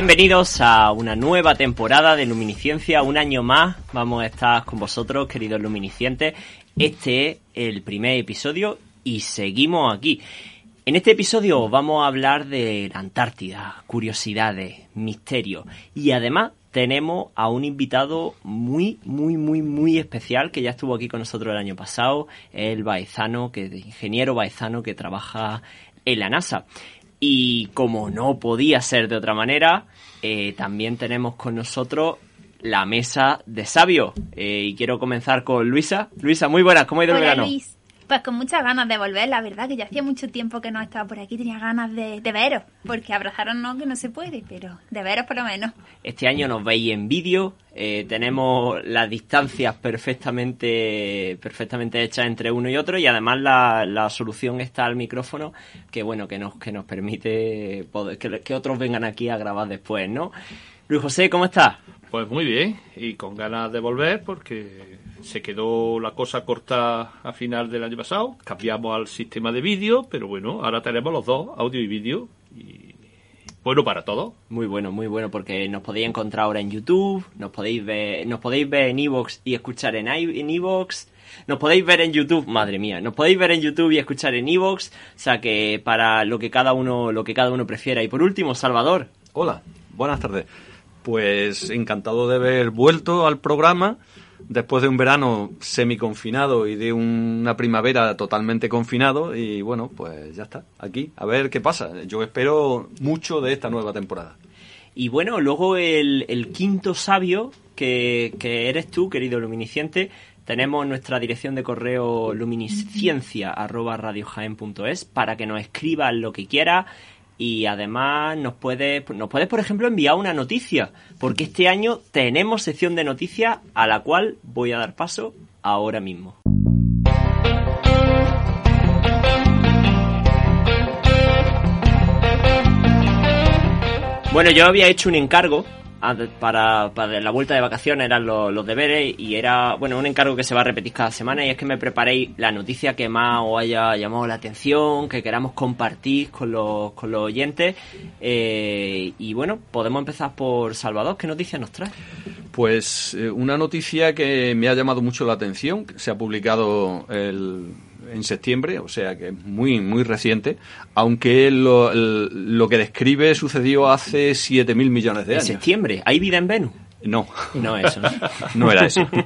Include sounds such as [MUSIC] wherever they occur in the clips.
Bienvenidos a una nueva temporada de Luminiscencia, un año más vamos a estar con vosotros, queridos luminiscientes. Este es el primer episodio y seguimos aquí. En este episodio vamos a hablar de la Antártida, curiosidades, misterios y además tenemos a un invitado muy, muy, muy, muy especial que ya estuvo aquí con nosotros el año pasado, el Baezano, que ingeniero Baezano que trabaja en la NASA. Y como no podía ser de otra manera, eh, también tenemos con nosotros la mesa de sabio. Eh, y quiero comenzar con Luisa. Luisa, muy buenas, ¿cómo ha ido el verano? Luis. Pues con muchas ganas de volver, la verdad, que ya hacía mucho tiempo que no estaba por aquí, tenía ganas de, de veros, porque abrazaros no, que no se puede, pero de veros por lo menos. Este año nos veis en vídeo, eh, tenemos las distancias perfectamente, perfectamente hechas entre uno y otro y además la, la solución está al micrófono que bueno, que nos, que nos permite poder, que, que otros vengan aquí a grabar después, ¿no? Luis José, ¿cómo estás? Pues muy bien, y con ganas de volver porque se quedó la cosa corta a final del año pasado. Cambiamos al sistema de vídeo, pero bueno, ahora tenemos los dos, audio y vídeo. Y bueno para todos. Muy bueno, muy bueno, porque nos podéis encontrar ahora en YouTube, nos podéis ver, nos podéis ver en Evox y escuchar en i- en Evox, nos podéis ver en YouTube, madre mía, nos podéis ver en YouTube y escuchar en Evox, o sea que para lo que cada uno, lo que cada uno prefiera. Y por último, Salvador, Hola, buenas tardes. Pues encantado de haber vuelto al programa después de un verano semiconfinado y de una primavera totalmente confinado y bueno, pues ya está, aquí, a ver qué pasa. Yo espero mucho de esta nueva temporada. Y bueno, luego el, quinto sabio, que, que eres tú, querido luminisciente, tenemos nuestra dirección de correo luminisciencia.radiojaen.es para que nos escribas lo que quieras y además nos puedes, nos puedes, por ejemplo, enviar una noticia, porque este año tenemos sección de noticias a la cual voy a dar paso ahora mismo. Bueno, yo había hecho un encargo para, para la vuelta de vacaciones, eran los, los deberes, y era, bueno, un encargo que se va a repetir cada semana, y es que me preparéis la noticia que más os haya llamado la atención, que queramos compartir con los, con los oyentes. Eh, y bueno, podemos empezar por Salvador, ¿qué noticia nos trae? Pues eh, una noticia que me ha llamado mucho la atención, se ha publicado el- en septiembre, o sea que es muy, muy reciente, aunque lo, lo que describe sucedió hace 7.000 millones de En años. septiembre, ¿hay vida en Venus? No. No, eso no. [LAUGHS] Era eso. [LAUGHS]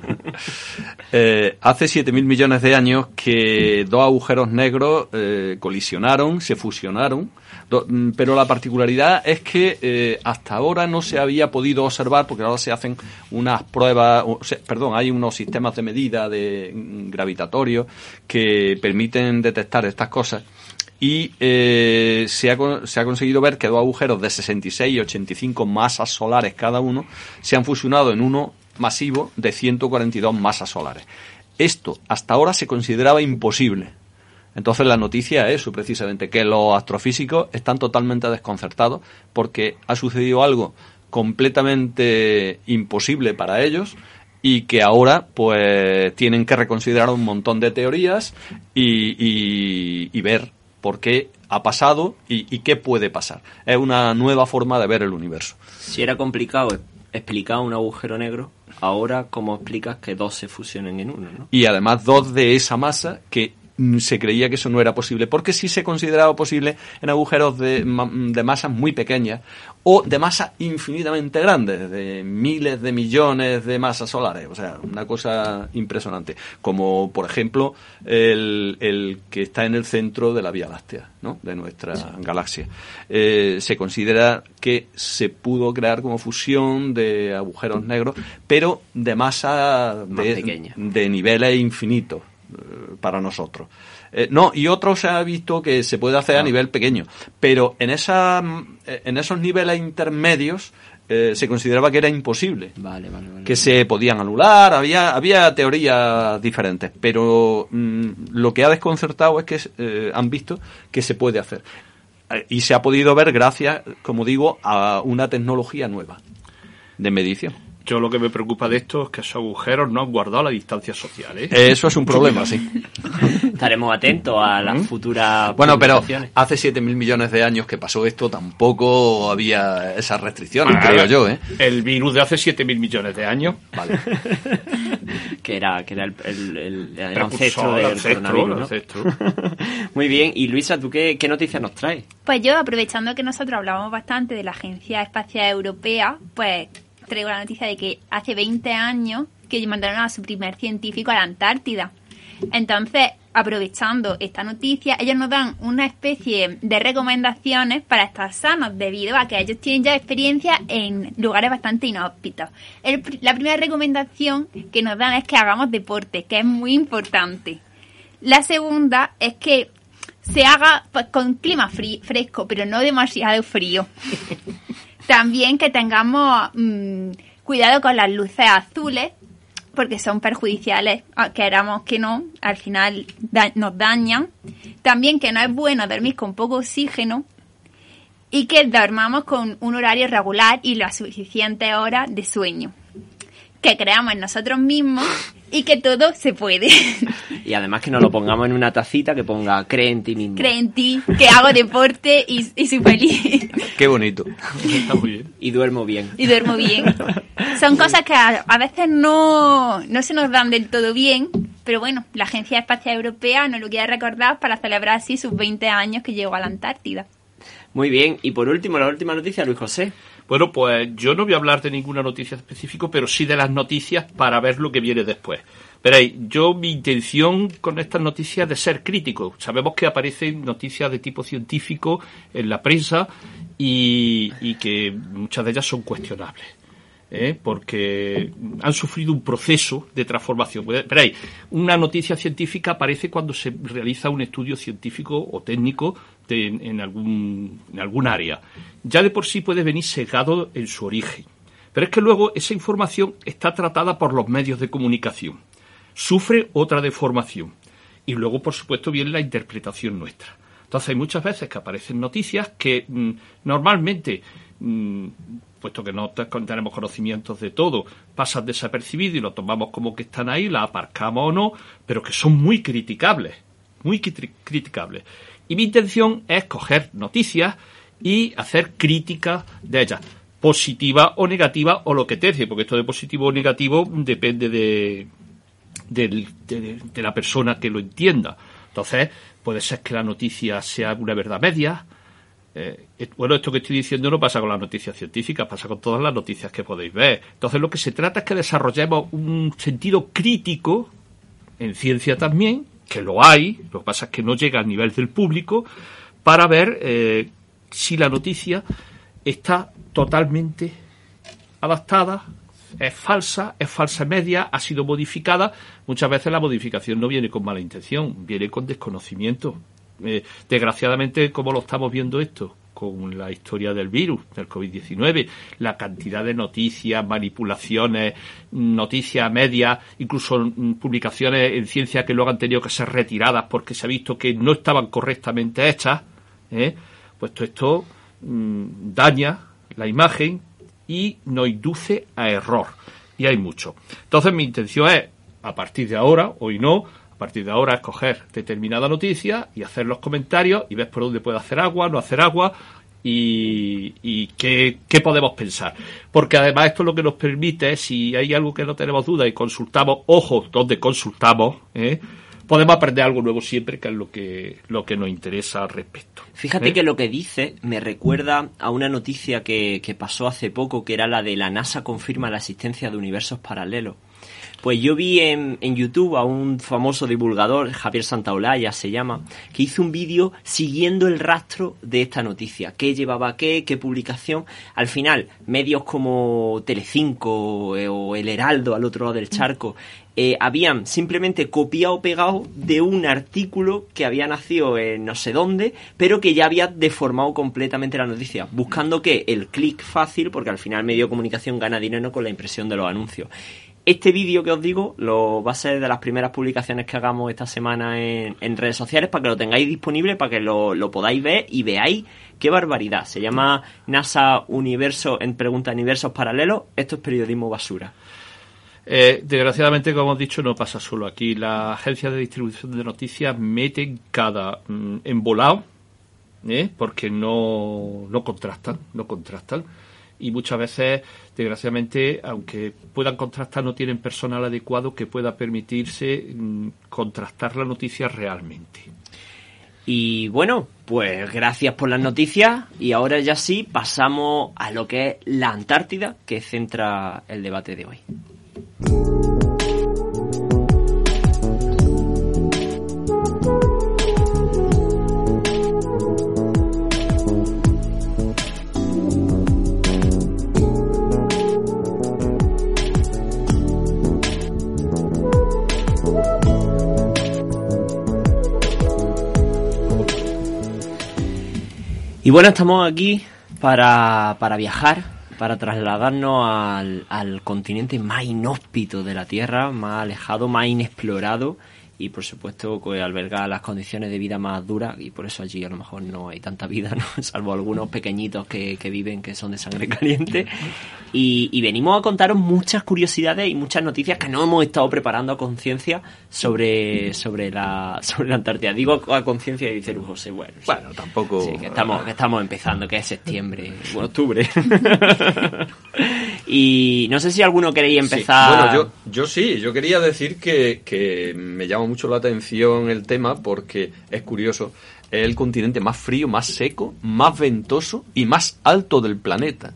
Eh, hace 7.000 millones de años que dos agujeros negros eh, colisionaron, se fusionaron, pero la particularidad es que eh, hasta ahora no se había podido observar, porque ahora se hacen unas pruebas, perdón, hay unos sistemas de medida de mm, gravitatorios que permiten detectar estas cosas y eh, se, ha, se ha conseguido ver que dos agujeros de 66 y 85 masas solares cada uno se han fusionado en uno masivo de 142 masas solares. Esto hasta ahora se consideraba imposible. Entonces la noticia es eso precisamente, que los astrofísicos están totalmente desconcertados porque ha sucedido algo completamente imposible para ellos y que ahora pues tienen que reconsiderar un montón de teorías y, y- y ver por qué ha pasado y, y qué puede pasar. Es una nueva forma de ver el universo. Si era complicado explicar un agujero negro, ahora cómo explicas que dos se fusionen en uno, ¿no? Y además dos de esa masa que se creía que eso no era posible, porque sí se consideraba posible en agujeros de, ma- de masas muy pequeñas o de masas infinitamente grandes, de miles de millones de masas solares, o sea, una cosa impresionante, como por ejemplo el, el que está en el centro de la Vía Láctea, ¿no? de nuestra galaxia. Eh, se considera que se pudo crear como fusión de agujeros negros, pero de masa Más de, pequeña. de niveles infinitos para nosotros. Eh, no, y otro se ha visto que se puede hacer a nivel pequeño, pero en, esa, eh, en esos niveles intermedios eh, se consideraba que era imposible Vale, vale, vale. que se podían anular, había, había teorías diferentes, pero mm, lo que ha desconcertado es que eh, han visto que se puede hacer. Eh, Y se ha podido ver gracias, como digo, a una tecnología nueva de medición. Yo lo que me preocupa de esto es que esos agujeros no han guardado la distancia social, ¿eh? Eso es un problema, sí. [LAUGHS] Estaremos atentos a las futuras Bueno, pero hace 7.000 millones de años que pasó esto, tampoco había esas restricciones, Ah, creo yo, ¿eh? El virus de hace 7.000 millones de años. Vale. [LAUGHS] que era, que era el, el, el- el Precursor, ancestro del ancestro, coronavirus, ¿no? ancestro. [LAUGHS] Muy bien, y Luisa, ¿tú qué, qué noticias nos traes? Pues yo, aprovechando que nosotros hablamos bastante de la Agencia Espacial Europea, pues traigo la noticia de que hace 20 años que mandaron a su primer científico a la Antártida. Entonces, aprovechando esta noticia, ellos nos dan una especie de recomendaciones para estar sanos, debido a que ellos tienen ya experiencia en lugares bastante inhóspitos. La primera recomendación que nos dan es que hagamos deporte, que es muy importante. La segunda es que se haga pues, con clima fri- fresco, pero no demasiado frío. [LAUGHS] También que tengamos mm, cuidado con las luces azules, porque son perjudiciales, queramos que no, al final nos dañan. También que no es bueno dormir con poco oxígeno y que dormamos con un horario regular y las suficientes horas de sueño. Que creamos en nosotros mismos y que todo se puede. [LAUGHS] Y además que nos lo pongamos en una tacita que ponga cree en ti mismo. Cree en ti, que hago deporte y, y soy feliz. [LAUGHS] Qué bonito. Está muy bien. Y duermo bien. y duermo bien. Son [LAUGHS] cosas que a, a veces no, no se nos dan del todo bien, pero bueno, la Agencia Espacial Europea nos lo quiere recordar para celebrar así sus 20 años que llegó a la Antártida. Muy bien, y por último, la última noticia, Luis José. Bueno, pues yo no voy a hablar de ninguna noticia específica, pero sí de las noticias para ver lo que viene después. Veréis, yo mi intención con estas noticias es de ser crítico. Sabemos que aparecen noticias de tipo científico en la prensa y, y que muchas de ellas son cuestionables. ¿Eh? porque han sufrido un proceso de transformación. Veréis, una noticia científica aparece cuando se realiza un estudio científico o técnico en, algún, en algún área. Ya de por sí puede venir sesgado en su origen. Pero es que luego esa información está tratada por los medios de comunicación. Sufre otra deformación. Y luego, por supuesto, viene la interpretación nuestra. Entonces hay muchas veces que aparecen noticias que mm, normalmente, mm, puesto que no te- tenemos conocimientos de todo, pasan desapercibidos y lo tomamos como que están ahí, la aparcamos o no, pero que son muy criticables, muy cri- criticables. Y mi intención es coger noticias y hacer crítica de ellas, positiva o negativa o lo que tercie, porque esto de positivo o negativo depende de, de, de la persona que lo entienda. Entonces, puede ser que la noticia sea una verdad media. Eh, eh, bueno, esto que estoy diciendo no pasa con las noticias científicas, pasa con todas las noticias que podéis ver. Entonces, lo que se trata es que desarrollemos un sentido crítico en ciencia también, que lo hay, lo que pasa es que no llega al nivel del público, para ver eh, si la noticia está totalmente adaptada, es falsa, es falsa media, ha sido modificada. Muchas veces la modificación no viene con mala intención, viene con desconocimiento. Eh, desgraciadamente, como lo estamos viendo esto, con la historia del virus, del COVID-19, la cantidad de noticias, manipulaciones, noticias medias, incluso mm, publicaciones en ciencia que luego han tenido que ser retiradas porque se ha visto que no estaban correctamente hechas, ¿eh? pues todo esto mm, daña la imagen y nos induce a error. Y hay mucho. Entonces mi intención es, a partir de ahora, hoy no, a partir de ahora escoger determinada noticia y hacer los comentarios y ver por dónde puede hacer agua, no hacer agua y, y qué, qué podemos pensar. Porque además esto lo que nos permite, si hay algo que no tenemos duda y consultamos, ojo, donde consultamos, ¿eh? podemos aprender algo nuevo siempre, que es lo que, lo que nos interesa al respecto. Fíjate ¿Eh? que lo que dice me recuerda a una noticia que, que pasó hace poco, que era la de la NASA confirma la existencia de universos paralelos. Pues yo vi en, en YouTube a un famoso divulgador, Javier Santaolalla se llama, que hizo un vídeo siguiendo el rastro de esta noticia. ¿Qué llevaba qué? ¿Qué publicación? Al final, medios como Telecinco eh, o El Heraldo al otro lado del charco eh, habían simplemente copiado o pegado de un artículo que había nacido en no sé dónde, pero que ya había deformado completamente la noticia, buscando que el clic fácil, porque al final medio de comunicación gana dinero con la impresión de los anuncios. Este vídeo que os digo lo va a ser de las primeras publicaciones que hagamos esta semana en, redes sociales para que lo tengáis disponible, para que lo, lo podáis ver y veáis qué barbaridad. Se llama NASA Universo en Pregunta Universos Paralelos. Esto es periodismo basura. Eh, desgraciadamente, como hemos dicho, no pasa solo aquí. Las agencias de distribución de noticias meten cada mm, embolado, ¿eh? porque no, no contrastan, no contrastan. Y muchas veces, desgraciadamente, aunque puedan contrastar, no tienen personal adecuado que pueda permitirse mm, contrastar la noticia realmente. Y bueno, pues gracias por las noticias y ahora ya sí pasamos a lo que es la Antártida que centra el debate de hoy. Y bueno, estamos aquí para, para viajar, para trasladarnos al, al continente más inhóspito de la Tierra, más alejado, más inexplorado y por supuesto que alberga las condiciones de vida más duras y por eso allí a lo mejor no hay tanta vida, ¿no? [LAUGHS] salvo algunos pequeñitos que, que viven que son de sangre caliente y, y venimos a contaros muchas curiosidades y muchas noticias que no hemos estado preparando a conciencia sobre, sobre, la, [LAUGHS] sobre la Antártida. Digo a conciencia y dice José, bueno, sí. Bueno, tampoco. Sí, que estamos, que estamos empezando, que es septiembre, bueno, octubre. [LAUGHS] y no sé si alguno Sí, empezar. Bueno, yo, yo sí, yo quería decir que, que me llama mucho la atención el tema porque es curioso. Es el continente más frío, más seco, más ventoso y más alto del planeta.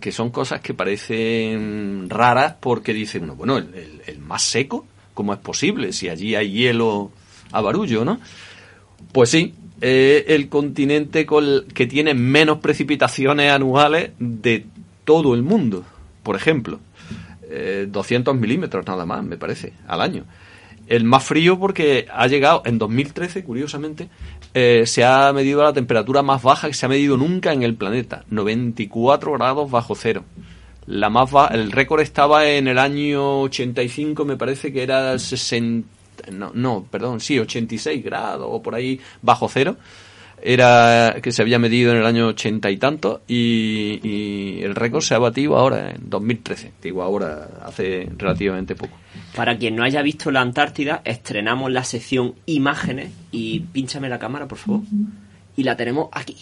Que son cosas que parecen raras porque dicen uno, bueno, el, el- el más seco, ¿cómo es posible? Si allí hay hielo a barullo, ¿no? Pues sí, eh, el continente col- que tiene menos precipitaciones anuales de todo el mundo, por ejemplo. Eh, 200 milímetros nada más, me parece, al año. El más frío porque ha llegado en 2013, curiosamente, eh, se ha medido la temperatura más baja que se ha medido nunca en el planeta, 94 grados bajo cero. La más ba- el récord estaba en el año 85, me parece que era 60, no, no, perdón, sí, 86 grados o por ahí bajo cero. Era que se había medido en el año 80 y tanto y, y el récord se ha batido ahora en 2013, digo ahora hace relativamente poco. Para quien no haya visto la Antártida, estrenamos la sección imágenes y pínchame la cámara, por favor. Y la tenemos aquí.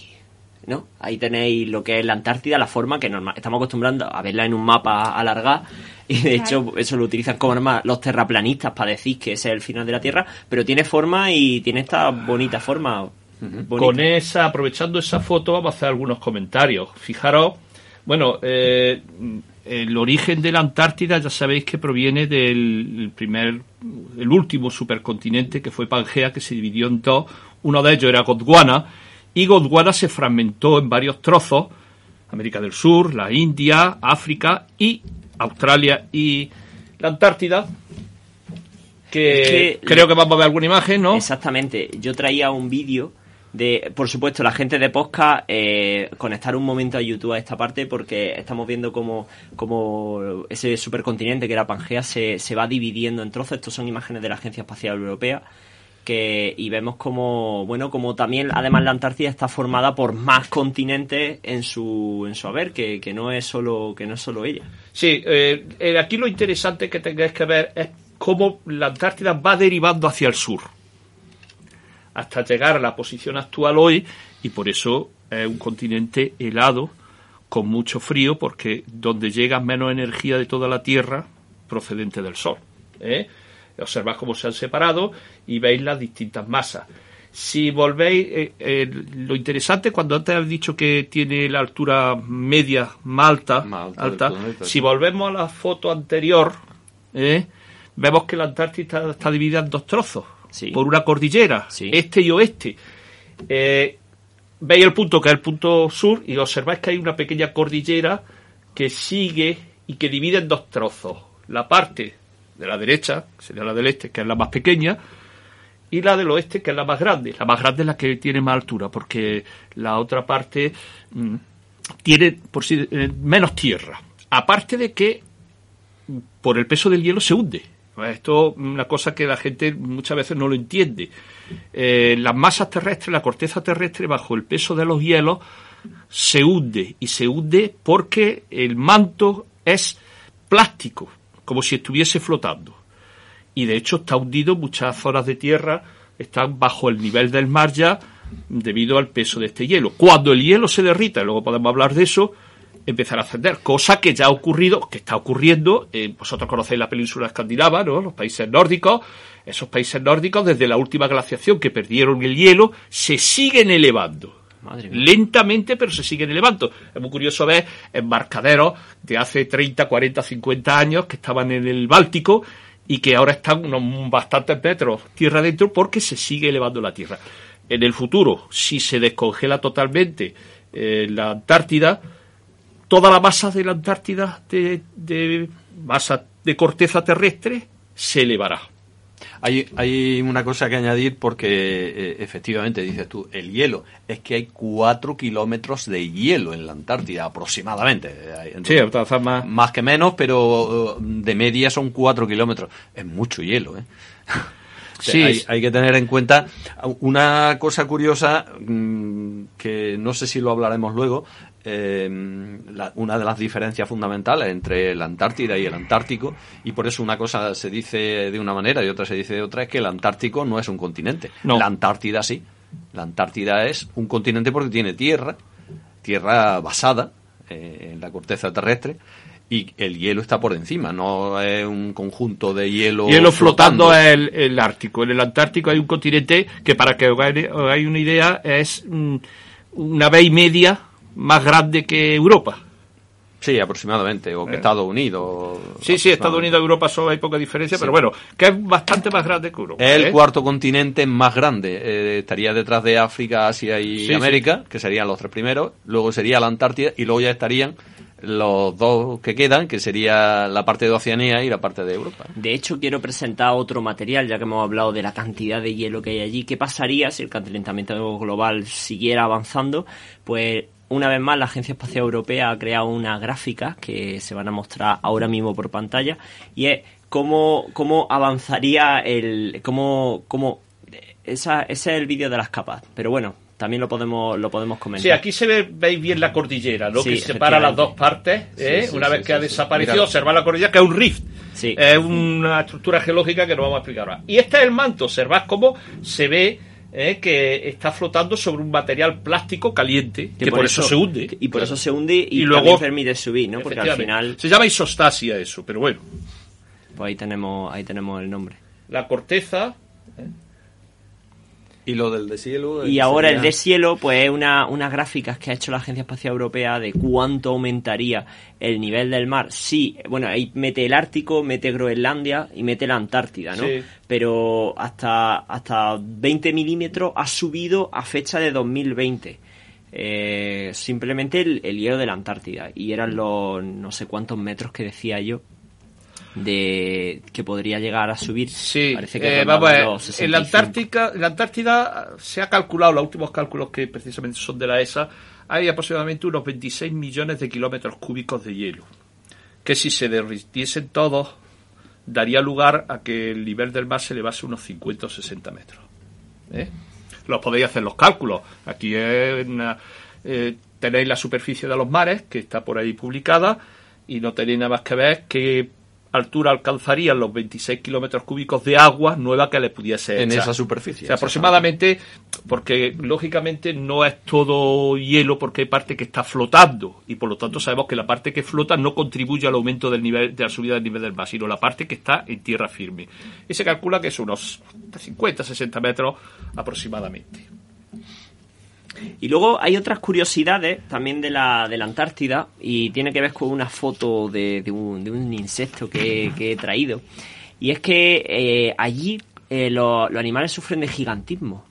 ¿No? Ahí tenéis lo que es la Antártida, la forma que normal, estamos acostumbrando a verla en un mapa alargado y de hecho eso lo utilizan como normal los terraplanistas para decir que ese es el final de la Tierra, pero tiene forma y tiene esta bonita forma. Con esa, aprovechando esa foto, vamos a hacer algunos comentarios. Fijaros, bueno, eh, el origen de la Antártida ya sabéis que proviene del primer, el último supercontinente que fue Pangea, que se dividió en dos. Uno de ellos era Gondwana, y Gondwana se fragmentó en varios trozos. América del Sur, la India, África y Australia y la Antártida. Que, Es que- creo que vamos a ver alguna imagen, ¿no? Exactamente. Yo traía un vídeo de, por supuesto, la gente de Posca, eh, conectar un momento a YouTube a esta parte porque estamos viendo como, como ese supercontinente que era Pangea se, se va dividiendo en trozos. Estos son imágenes de la Agencia Espacial Europea. Que, y vemos como, bueno, como también, además la Antártida está formada por más continentes en su, en su haber, que, que no es solo, que no es solo ella. Sí, eh, eh, aquí lo interesante que tengáis que ver es cómo la Antártida va derivando hacia el sur hasta llegar a la posición actual hoy y por eso es un continente helado con mucho frío porque donde llega menos energía de toda la Tierra procedente del Sol. ¿eh? Observáis cómo se han separado y veis las distintas masas. Si volvéis, eh, eh, lo interesante, cuando antes has dicho que tiene la altura media más alta, Más alta alta, del planeta, si volvemos a la foto anterior, ¿eh? vemos que la Antártida está, está dividida en dos trozos, Sí. por una cordillera, Sí. este y oeste. Eh, veis el punto que es el punto sur y observáis que hay una pequeña cordillera que sigue y que divide en dos trozos. La parte de la derecha, que sería la del este, que es la más pequeña, y la del oeste, que es la más grande. La más grande es la que tiene más altura, porque la otra parte mm, tiene por sí, eh, menos tierra. Aparte de que mm, por el peso del hielo se hunde. Pues Esto es una cosa que la gente muchas veces no lo entiende. Eh, las masas terrestres, la corteza terrestre, bajo el peso de los hielos, se hunde. Y se hunde porque el manto es plástico, como si estuviese flotando y de hecho está hundido, muchas zonas de tierra están bajo el nivel del mar ya debido al peso de este hielo. Cuando el hielo se derrita, y luego podemos hablar de eso, empezará a ascender, cosa que ya ha ocurrido, que está ocurriendo, eh, vosotros conocéis la península escandinava, ¿no? los países nórdicos, esos países nórdicos desde la última glaciación que perdieron el hielo, se siguen elevando. Madre mía. Lentamente, pero se siguen elevando. Es muy curioso ver embarcaderos de hace 30, 40, 50 años que estaban en el Báltico y que ahora están unos bastantes metros tierra adentro porque se sigue elevando la tierra. En el futuro, si se descongela totalmente eh, la Antártida, toda la masa de la Antártida de, de masa de corteza terrestre se elevará. Hay, hay una cosa que añadir porque eh, efectivamente, dices tú, el hielo. Es que hay cuatro kilómetros de hielo en la Antártida aproximadamente. Entonces, más. más que menos, pero eh, de media son cuatro kilómetros. Es mucho hielo, ¿eh? [LAUGHS] Sí. hay, hay que tener en cuenta una cosa curiosa mm, que no sé si lo hablaremos luego. Eh, la- una de las diferencias fundamentales entre la Antártida y el Antártico, y por eso una cosa se dice de una manera y otra se dice de otra, es que el Antártico no es un continente. No. La Antártida sí. La Antártida es un continente porque tiene tierra, tierra basada eh, en la corteza terrestre, y el hielo está por encima, no es un conjunto de hielo. Hielo flotando es el, el Ártico. En el Antártico hay un continente que, para que os hagáis os hagáis una idea, es mm, una vez y media más grande que Europa. Sí, aproximadamente, o que Estados Unidos. Eh. Sí, sí, Estados Unidos y Europa solo hay poca diferencia, pero bueno, que es bastante más grande que Europa. Es el ¿eh? cuarto continente más grande. eh, estaría detrás de África, Asia y Sí, América, que serían los tres primeros. Luego sería la Antártida y luego ya estarían los dos que quedan, que sería la parte de Oceanía y la parte de Europa. De hecho, quiero presentar otro material, ya que hemos hablado de la cantidad de hielo que hay allí. ¿Qué pasaría si el calentamiento global siguiera avanzando? Pues una vez más, la Agencia Espacial Europea ha creado una gráfica que se van a mostrar ahora mismo por pantalla y es cómo, cómo avanzaría el... cómo, cómo esa, ese es el vídeo de las capas, pero bueno, también lo podemos, lo podemos comentar. Sí, aquí se ve, veis bien la cordillera, ¿no? Sí, que separa las dos partes, ¿eh? Sí, sí, una vez que ha desaparecido, observar la cordillera, que es un rift. Sí. Es una estructura geológica que no vamos a explicar ahora. Y este es el manto, observad cómo se ve ¿eh? que está flotando sobre un material plástico caliente, que, por, eso, se hunde. Y por Claro. eso se hunde y, Y luego- permite subir, ¿no? Porque al final, Se llama isostasia eso, pero bueno. pues ahí tenemos, ahí tenemos el nombre. La corteza, Y lo del deshielo. Y ahora sería- el deshielo, pues es una, unas gráficas que ha hecho la Agencia Espacial Europea de cuánto aumentaría el nivel del mar. Sí, bueno, ahí mete el Ártico, mete Groenlandia y mete la Antártida, ¿no? Sí. Pero hasta, hasta 20 milímetros ha subido a fecha de 2020. Eh, simplemente el, el hielo de la Antártida. Y eran los no sé cuántos metros que decía yo de que podría llegar a subir. Sí, Parece que eh, rondaba vamos a ver, los en la 65. Antártica, en la Antártida se ha calculado, los últimos cálculos que precisamente son de la ESA, hay aproximadamente unos 26 millones de kilómetros cúbicos de hielo, que si se derritiesen todos, daría lugar a que el nivel del mar se elevase unos 50 o 60 metros. ¿eh? Los podéis hacer los cálculos. Aquí es una- eh, tenéis la superficie de los mares, que está por ahí publicada, y no tenéis nada más que ver que altura alcanzarían los 26 kilómetros cúbicos de agua nueva que le pudiese En echar. esa superficie, O sea, aproximadamente, porque lógicamente no es todo hielo porque hay parte que está flotando y por lo tanto sabemos que la parte que flota no contribuye al aumento del nivel, de la subida del nivel del mar, sino la parte que está en tierra firme. Y se calcula que es unos 50, 60 metros aproximadamente. Y luego hay otras curiosidades también de la, de la Antártida y tiene que ver con una foto de, de un, de un insecto que, que he traído. Y es que eh, allí eh, lo- los animales sufren de gigantismo.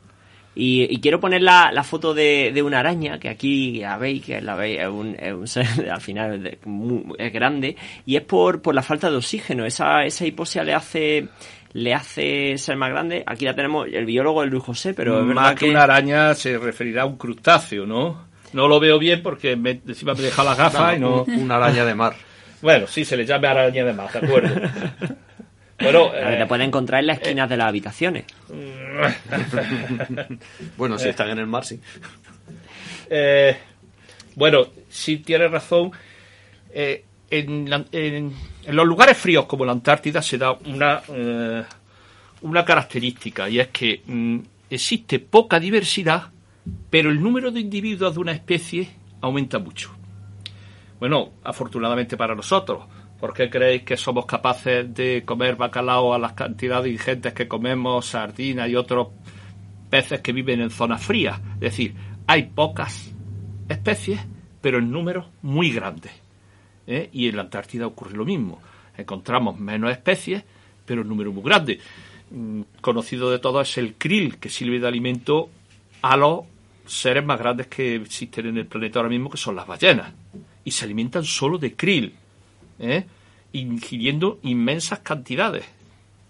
Y, quiero poner la, la foto de, de una araña, que aquí ya veis, que la veis, es un, es un ser [LAUGHS] al final de- muy- es grande, y es por, por la falta de oxígeno. Esa, esa hipoxia le hace le hace ser más grande. Aquí la tenemos el biólogo, el Luis José, pero es verdad Más que, que una araña se referirá a un crustáceo, ¿no? No lo veo bien porque me, encima me deja las gafas y no... Una araña de mar. [LAUGHS] Bueno, sí, se le llama araña de mar, de acuerdo. bueno, eh, te pueden encontrar en las esquinas de las habitaciones. [LAUGHS] Bueno, si están en el mar, sí. eh, bueno, sí tienes razón. Eh, en, la- en- en los lugares fríos como la Antártida se da una, eh, una característica y es que mm, existe poca diversidad, pero el número de individuos de una especie aumenta mucho. Bueno, afortunadamente para nosotros. ¿Por qué creéis que somos capaces de comer bacalao a las cantidades ingentes que comemos, sardinas y otros peces que viven en zonas frías? Es decir, hay pocas especies, pero en números muy grandes. ¿Eh? Y en la Antártida ocurre lo mismo. Encontramos menos especies, pero en número muy grande. Mm, Conocido de todos es el krill, que sirve de alimento a los seres más grandes que existen en el planeta ahora mismo, que son las ballenas. Y se alimentan solo de krill, ¿eh? ingiriendo inmensas cantidades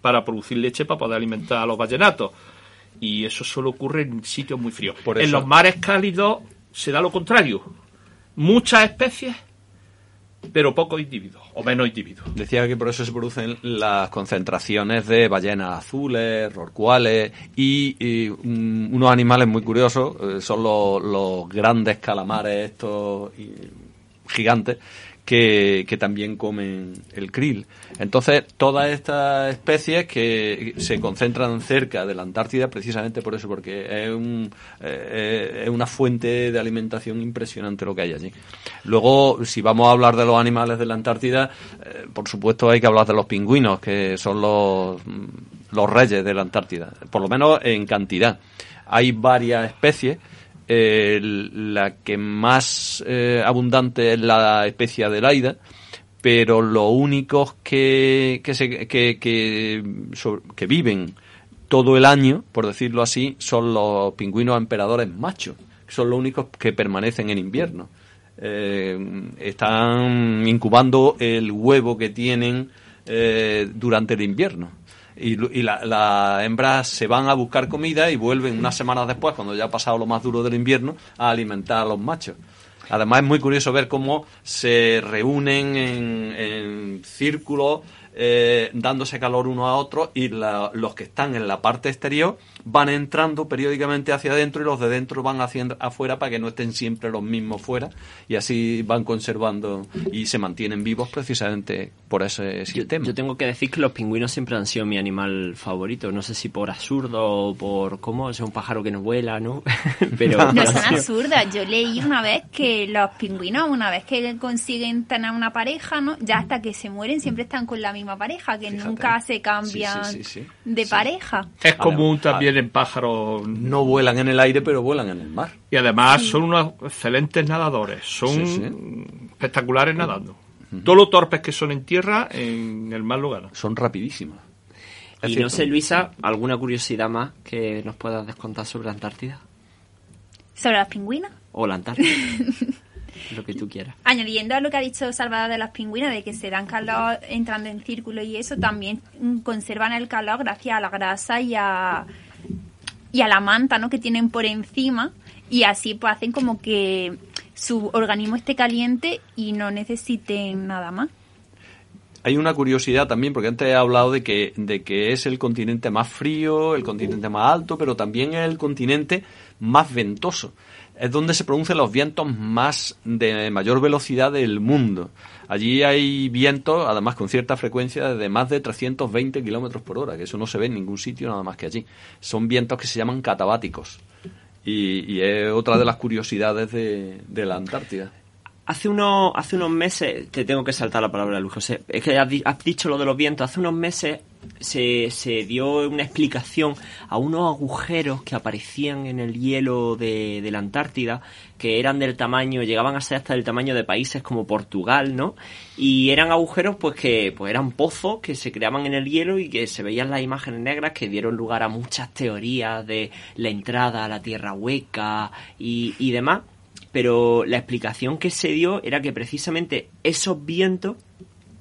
para producir leche para poder alimentar a los ballenatos. Y eso solo ocurre en sitios muy fríos. Por En los mares cálidos se da lo contrario. Muchas especies, pero pocos individuos, o menos individuos. Decía que por eso se producen las concentraciones de ballenas azules, rorcuales y, mm, unos animales muy curiosos, eh, son los, grandes calamares estos gigantes que, que también comen el krill. Entonces, todas estas especies que se concentran cerca de la Antártida precisamente por eso, porque es, un, eh, una fuente de alimentación impresionante lo que hay allí. Luego, si vamos a hablar de los animales de la Antártida, eh, por supuesto hay que hablar de los pingüinos, que son los, los reyes de la Antártida, por lo menos en cantidad. Hay varias especies. Eh, la que más eh, abundante es la especie adelaida, pero los únicos que, que, se- que, que, que viven todo el año, por decirlo así, son los pingüinos emperadores machos, que son los únicos que permanecen en invierno. Eh, están incubando el huevo que tienen eh, durante el invierno. Y, y la- las hembras se van a buscar comida y vuelven unas semanas después, cuando ya ha pasado lo más duro del invierno, a alimentar a los machos. Además es muy curioso ver cómo se reúnen en, en círculos, eh, dándose calor uno a otro y la- los que están en la parte exterior van entrando periódicamente hacia adentro y los de dentro van haciendo afuera para que no estén siempre los mismos fuera y así van conservando y se mantienen vivos precisamente por ese sistema. yo tengo que decir que los pingüinos siempre han sido mi animal favorito. No sé si por absurdo o por cómo, es un pájaro que no vuela, ¿no? [LAUGHS] Pero No son absurdas. Yo leí una vez que los pingüinos, una vez que consiguen tener una pareja, ¿no? Ya hasta que se mueren siempre están con la misma pareja, que Fíjate. nunca se cambian Sí, sí, sí, sí. de Sí. pareja. Es común también en pájaros No vuelan en el aire, pero vuelan en el mar. y además son unos excelentes nadadores, son Sí, sí. espectaculares nadando. Todos los torpes que son en tierra, en el mar lo ganan. Son rapidísimos. Es Y cierto. no sé, Luisa, ¿alguna curiosidad más que nos puedas descontar sobre la Antártida? Sobre los pingüinos. O la Antártida. [LAUGHS] Lo que tú quieras. Añadiendo a lo que ha dicho Salvador de los pingüinos, de que se dan calor entrando en círculo y eso, también conservan el calor gracias a la grasa y a, y a la manta ¿no? que tienen por encima. Y así pues hacen como que su organismo esté caliente y no necesiten nada más. Hay una curiosidad también, porque antes he hablado de que, de que es el continente más frío, el continente más alto, pero también es el continente más ventoso. Es donde se producen los vientos más de mayor velocidad del mundo. Allí hay vientos, además con cierta frecuencia, de más de 320 kilómetros por hora, que eso no se ve en ningún sitio nada más que allí. Son vientos que se llaman catabáticos. Y, es otra de las curiosidades de, de la Antártida. Hace unos, hace unos meses, te tengo que saltar la palabra, Luis José, es que has, dicho lo de los vientos, hace unos meses se, dio una explicación a unos agujeros que aparecían en el hielo de, la Antártida, que eran del tamaño, llegaban a ser hasta del tamaño de países como Portugal, ¿no? Y eran agujeros pues que pues eran pozos que se creaban en el hielo y que se veían las imágenes negras que dieron lugar a muchas teorías de la entrada a la tierra hueca y demás pero la explicación que se dio era que precisamente esos vientos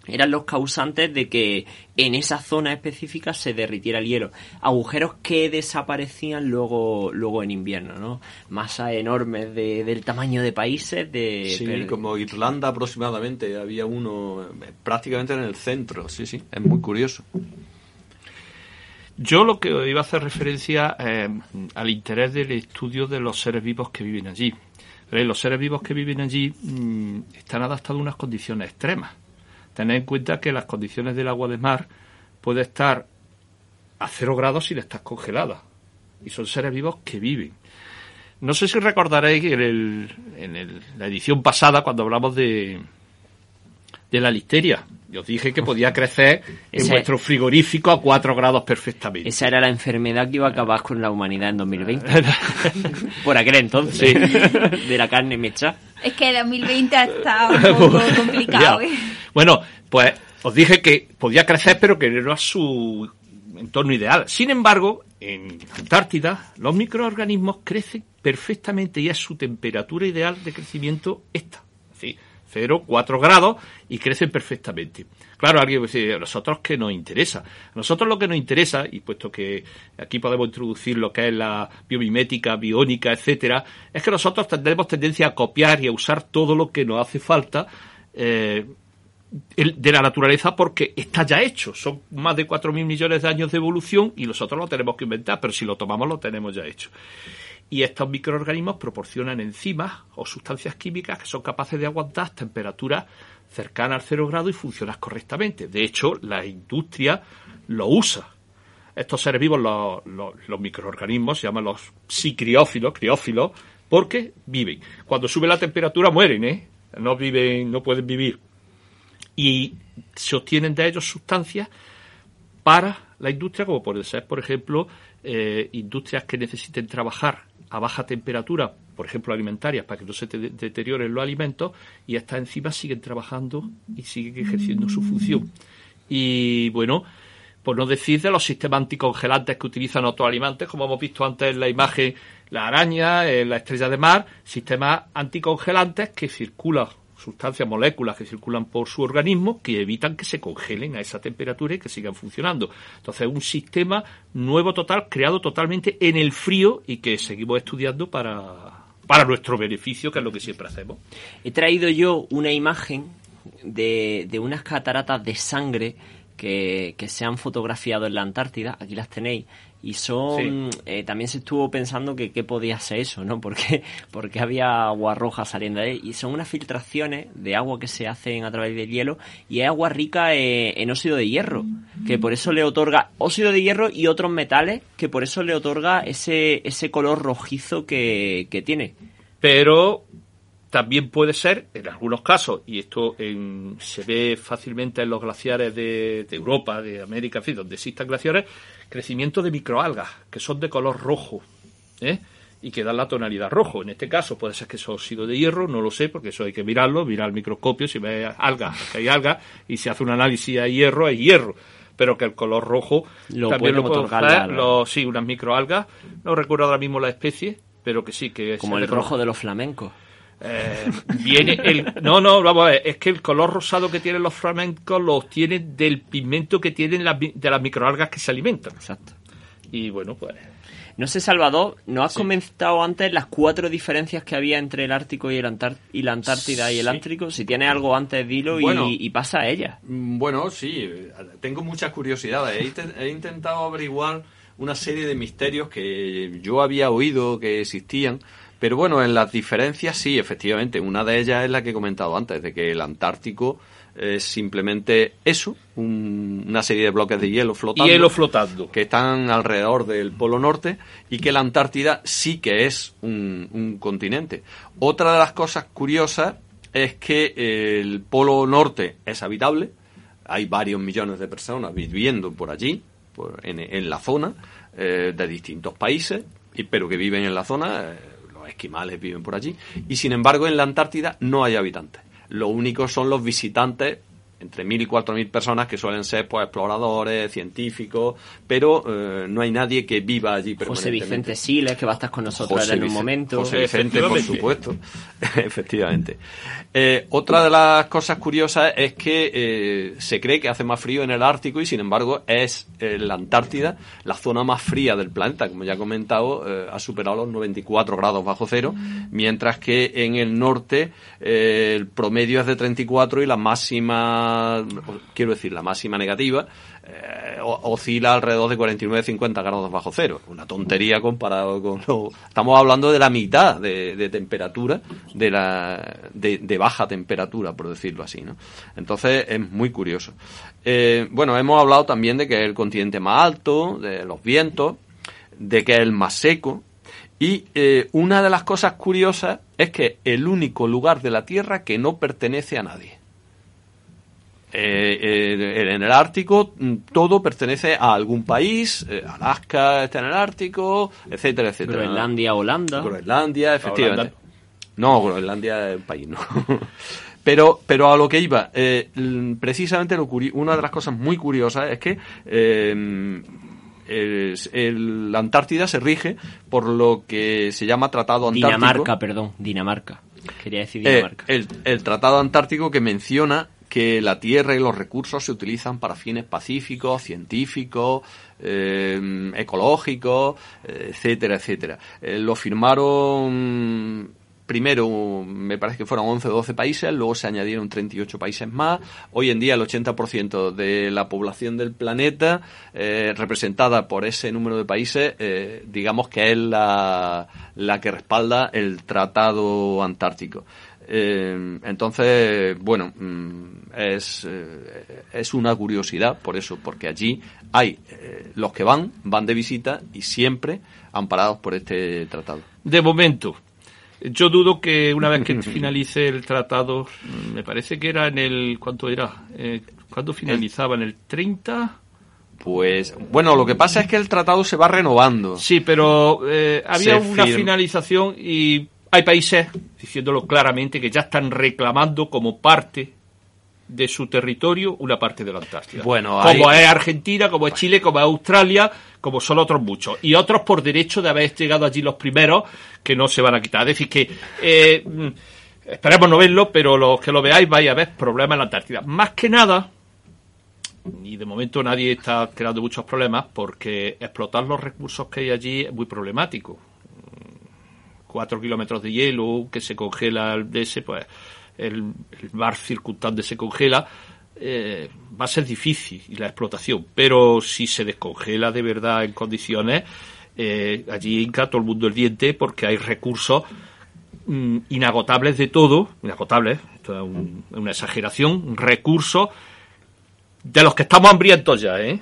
eran los causantes de que en esa zona específica se derritiera el hielo. Agujeros que desaparecían luego, luego en invierno, ¿no? Masas enormes de, del tamaño de países. De, sí, como Irlanda aproximadamente. Había uno eh, prácticamente en el centro. Sí, sí, es muy curioso. Yo lo que iba a hacer referencia eh, al interés del estudio de los seres vivos que viven allí los seres vivos que viven allí mm, están adaptados a unas condiciones extremas. Tened en cuenta que las condiciones del agua de mar puede estar a cero grados sin estar congelada. Y son seres vivos que viven. No sé si recordaréis en, en la edición pasada, cuando hablamos de, de la listeria. Yo os dije que podía crecer en vuestro frigorífico a 4 grados perfectamente. Esa era la enfermedad que iba a acabar con la humanidad en 2020. [LAUGHS] Por aquel entonces. De la carne mecha. Es que 2020 está un poco [LAUGHS] complicado. ¿eh? Bueno, pues os dije que podía crecer, pero que no era su entorno ideal. Sin embargo, en Antártida, los microorganismos crecen perfectamente y es su temperatura ideal de crecimiento esta. 0, 4 grados y crecen perfectamente. Claro, alguien decir, a nosotros que nos interesa. A nosotros lo que nos interesa, y puesto que aquí podemos introducir lo que es la biomimética, biónica, etcétera, es que nosotros tenemos tendencia a copiar y a usar todo lo que nos hace falta eh, de la naturaleza porque está ya hecho. Son más de 4.000 millones de años de evolución y nosotros lo tenemos que inventar, pero si lo tomamos lo tenemos ya hecho y estos microorganismos proporcionan enzimas o sustancias químicas que son capaces de aguantar temperaturas cercanas al cero grado y funcionar correctamente. De hecho, la industria lo usa. Estos seres vivos, los, microorganismos, se llaman los psicriófilos, criófilos, porque viven. Cuando sube la temperatura mueren, ¿eh? No viven, no pueden vivir. Y se obtienen de ellos sustancias para la industria, como puede ser, por ejemplo, eh, industrias que necesiten trabajar a baja temperatura, por ejemplo alimentarias, para que no se deterioren los alimentos, y estas enzimas siguen trabajando y siguen ejerciendo su función. Y bueno, por no decir de los sistemas anticongelantes que utilizan otros alimentos, como hemos visto antes en la imagen, la araña, la estrella de mar, sistemas anticongelantes que circulan sustancias, moléculas que circulan por su organismo que evitan que se congelen a esa temperatura y que sigan funcionando. Entonces, un sistema nuevo total, creado totalmente en el frío y que seguimos estudiando para, para nuestro beneficio, que es lo que siempre hacemos. He traído yo una imagen de, de unas cataratas de sangre que, que, se han fotografiado en la Antártida, aquí las tenéis, y son eh, también se estuvo pensando que qué podía ser eso no porque [LAUGHS] porque había agua roja saliendo de ahí. Y son unas filtraciones de agua que se hacen a través del hielo y es agua rica eh, en óxido de hierro que por eso le otorga óxido de hierro y otros metales que por eso le otorga ese ese color rojizo que, que tiene. Pero también puede ser, en algunos casos, y esto se ve fácilmente en los glaciares de, Europa, de América, en fin, donde existan glaciares, crecimiento de microalgas, que son de color rojo, ¿eh? y que dan la tonalidad rojo. En este caso puede ser que eso sido de hierro, no lo sé, porque eso hay que mirarlo, mirar el microscopio, si ve algas, que hay algas, y si hace un análisis de hierro, hay hierro. Pero que el color rojo también lo puede los, sí, unas microalgas, no recuerdo ahora mismo la especie, pero que sí, que Como el rojo de los flamencos. Eh, viene el no no vamos a ver es que el color rosado que tienen los flamencos los tiene del pigmento que tienen de las microalgas que se alimentan. Exacto. Y bueno pues no sé Salvador no has comentado antes las cuatro diferencias que había entre el Ártico y, el y la Antártida y el Ártico si tienes algo antes dilo y, pasa a ella. Mm, bueno sí tengo muchas curiosidades. He intentado averiguar una serie de misterios que yo había oído que existían Pero bueno, en las diferencias sí, efectivamente. Una de ellas es la que he comentado antes, de que el Antártico es simplemente eso, un- una serie de bloques de hielo flotando. Hielo flotando. que están alrededor del Polo Norte y que la Antártida sí que es un, un continente. Otra de las cosas curiosas es que el Polo Norte es habitable, hay varios millones de personas viviendo por allí, por- en, en la zona, eh, de distintos países, pero que viven en la zona, eh, los esquimales viven por allí, y sin embargo en la Antártida no hay habitantes. Lo único son los visitantes entre mil y cuatro mil personas que suelen ser pues exploradores, científicos, pero eh, no hay nadie que viva allí José. Vicente Siles, que va a estar con nosotros José en un Vicente- momento. José Vicente, por supuesto. [LAUGHS] Efectivamente. Eh, otra de las cosas curiosas es que eh, se cree que hace más frío en el Ártico y sin embargo es eh, la Antártida la zona más fría del planeta. Como ya he comentado, eh, ha superado los 94 grados bajo cero, mientras que en el norte eh, el promedio es de 34 y la máxima, quiero decir, la máxima negativa eh, oscila alrededor de 49-50 grados bajo cero. Una tontería comparado con lo... Estamos hablando de la mitad de, temperatura, de, la, de, de baja temperatura, por decirlo así. ¿no? Entonces es muy curioso. Eh, bueno, hemos hablado también de que es el continente más alto, de los vientos, de que es el más seco. Y eh, una de las cosas curiosas es que el único lugar de la Tierra que no pertenece a nadie. Eh, eh, en el Ártico mm, todo pertenece a algún país, eh, Alaska está en el Ártico, etcétera, etcétera. Groenlandia, Holanda. Groenlandia, efectivamente. Holanda. No, Groenlandia es un país, no. [LAUGHS] Pero, pero a lo que iba, eh, precisamente lo curi- una de las cosas muy curiosas es que eh, el- la Antártida se rige por lo que se llama Tratado Antártico. Dinamarca, perdón, Dinamarca. Quería decir Eh, Dinamarca. el, el Tratado Antártico que menciona que la Tierra y los recursos se utilizan para fines pacíficos, científicos, eh, ecológicos, etcétera, etcétera. Eh, lo firmaron primero, me parece que fueron 11 o 12 países, luego se añadieron 38 países más. Hoy en día el 80% de la población del planeta, eh, representada por ese número de países, digamos que es la que respalda el Tratado Antártico. Eh, entonces, bueno, mm, es, eh, es una curiosidad por eso, porque allí hay eh, los que van, van de visita y siempre amparados por este tratado. De momento. Yo dudo que una vez que [LAUGHS] finalice el tratado, mm, me parece que era en el... ¿Cuánto era? Eh, ¿Cuándo finalizaba? ¿En el 30? Pues, bueno, lo que pasa es que el tratado se va renovando. Sí, pero eh, había Se una firma. finalización y hay países, diciéndolo claramente, que ya están reclamando como parte de su territorio una parte de la Antártida. Bueno, como es Argentina, como es Chile, como es Australia, como son otros muchos. Y otros por derecho de haber llegado allí los primeros, que no se van a quitar. Es decir, que eh, mm, esperemos no verlo, pero los que lo veáis vais a ver problemas en la Antártida. Más que nada, y de momento nadie está creando muchos problemas, porque explotar los recursos que hay allí es muy problemático cuatro kilómetros de hielo que se congela el ese, pues el, el mar circundante se congela, eh, va a ser difícil la explotación. Pero si se descongela de verdad en condiciones, eh, allí hinca todo el mundo el diente porque hay recursos mm, inagotables de todo, inagotables, esto es un- una exageración, recursos de los que estamos hambrientos ya, ¿eh?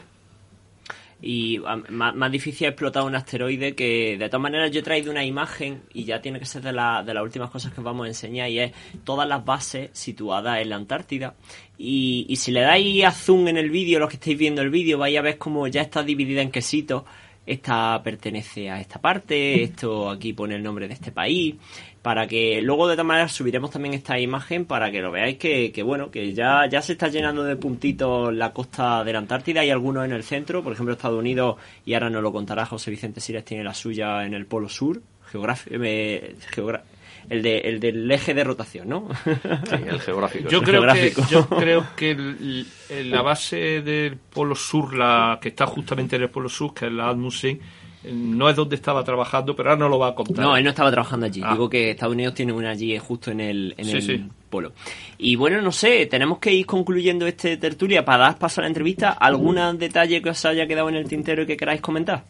Y a- más, más difícil explotar un asteroide que, de todas maneras, yo he traído una imagen y ya tiene que ser de, la- de las últimas cosas que os vamos a enseñar y es todas las bases situadas en la Antártida. Y, y si le dais a zoom en el vídeo, los que estáis viendo el vídeo, vais a ver cómo ya está dividida en quesitos. Esta pertenece a esta parte, esto aquí pone el nombre de este país, para que luego de todas maneras subiremos también esta imagen para que lo veáis que, que bueno, que ya, ya se está llenando de puntitos la costa de la Antártida, hay algunos en el centro, por ejemplo Estados Unidos, y ahora nos lo contará José Vicente Sires, tiene la suya en el polo sur, geográfico, el, de, el del eje de rotación, ¿no? Sí, el [LAUGHS] geográfico. Yo creo, que, yo creo que el- el- la base del Polo Sur, la que está justamente en el Polo Sur, que es la Asmussen, eh, no es donde estaba trabajando, pero ahora no lo va a contar. No, él no estaba trabajando allí. Ah. Digo que Estados Unidos tiene una allí eh, justo en el, en Sí, el sí. polo. Y bueno, no sé, tenemos que ir concluyendo este tertulia para dar paso a la entrevista. ¿Algún detalle que os haya quedado en el tintero y que queráis comentar?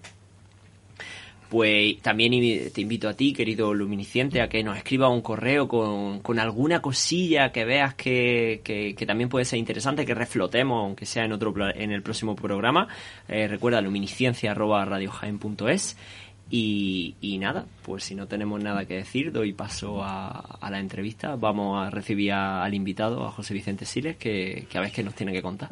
Pues también te invito a ti, querido luminiciente, a que nos escriba un correo con, con alguna cosilla que veas que, que, también puede ser interesante, que reflotemos, aunque sea en otro en el próximo programa. Eh, recuerda luminiscencia.radiojaen.es y, y nada, pues si no tenemos nada que decir, doy paso a, a la entrevista. Vamos a recibir al invitado, a José Vicente Siles, que, que a ver qué nos tiene que contar.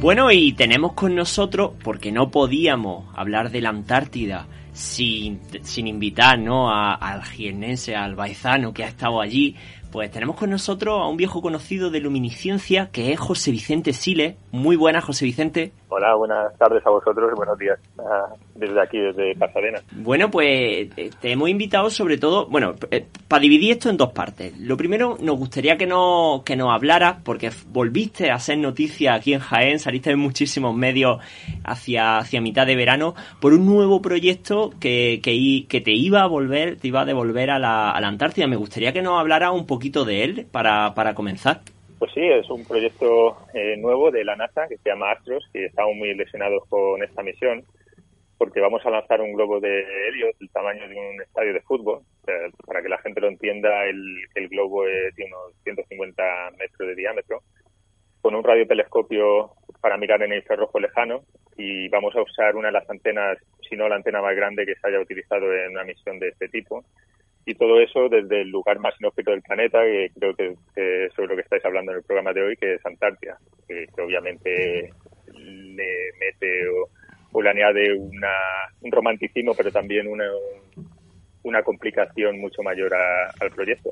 Bueno, y tenemos con nosotros, porque no podíamos hablar de la Antártida sin, sin invitar ¿no? al jiennense, al baizano que ha estado allí, pues tenemos con nosotros a un viejo conocido de luminiscencia que es José Vicente Sile. Muy buenas, José Vicente. Hola, buenas tardes a vosotros y buenos días ah, desde aquí, desde Pasadena. Bueno, pues eh, te hemos invitado sobre todo, bueno, eh, para dividir esto en dos partes. Lo primero, nos gustaría que, no, que nos hablaras, porque volviste a ser noticia aquí en Jaén, saliste en muchísimos medios hacia, hacia mitad de verano, por un nuevo proyecto que, que, que te iba a volver, te iba a devolver a la, a la Antártida. Me gustaría que nos hablara un poquito de él para, para comenzar. Pues sí, es un proyecto eh, nuevo de la NASA que se llama Astros y estamos muy ilusionados con esta misión porque vamos a lanzar un globo de helio del tamaño de un estadio de fútbol. para que la gente lo entienda, el, el globo tiene unos 150 metros de diámetro con un radiotelescopio para mirar en el infrarrojo lejano y vamos a usar una de las antenas, si no la antena más grande que se haya utilizado en una misión de este tipo y todo eso desde el lugar más inhóspito del planeta, que creo que, es sobre lo que estáis hablando en el programa de hoy, que es Antártida, que, obviamente le mete o, le añade una, un romanticismo, pero también una, una complicación mucho mayor al proyecto.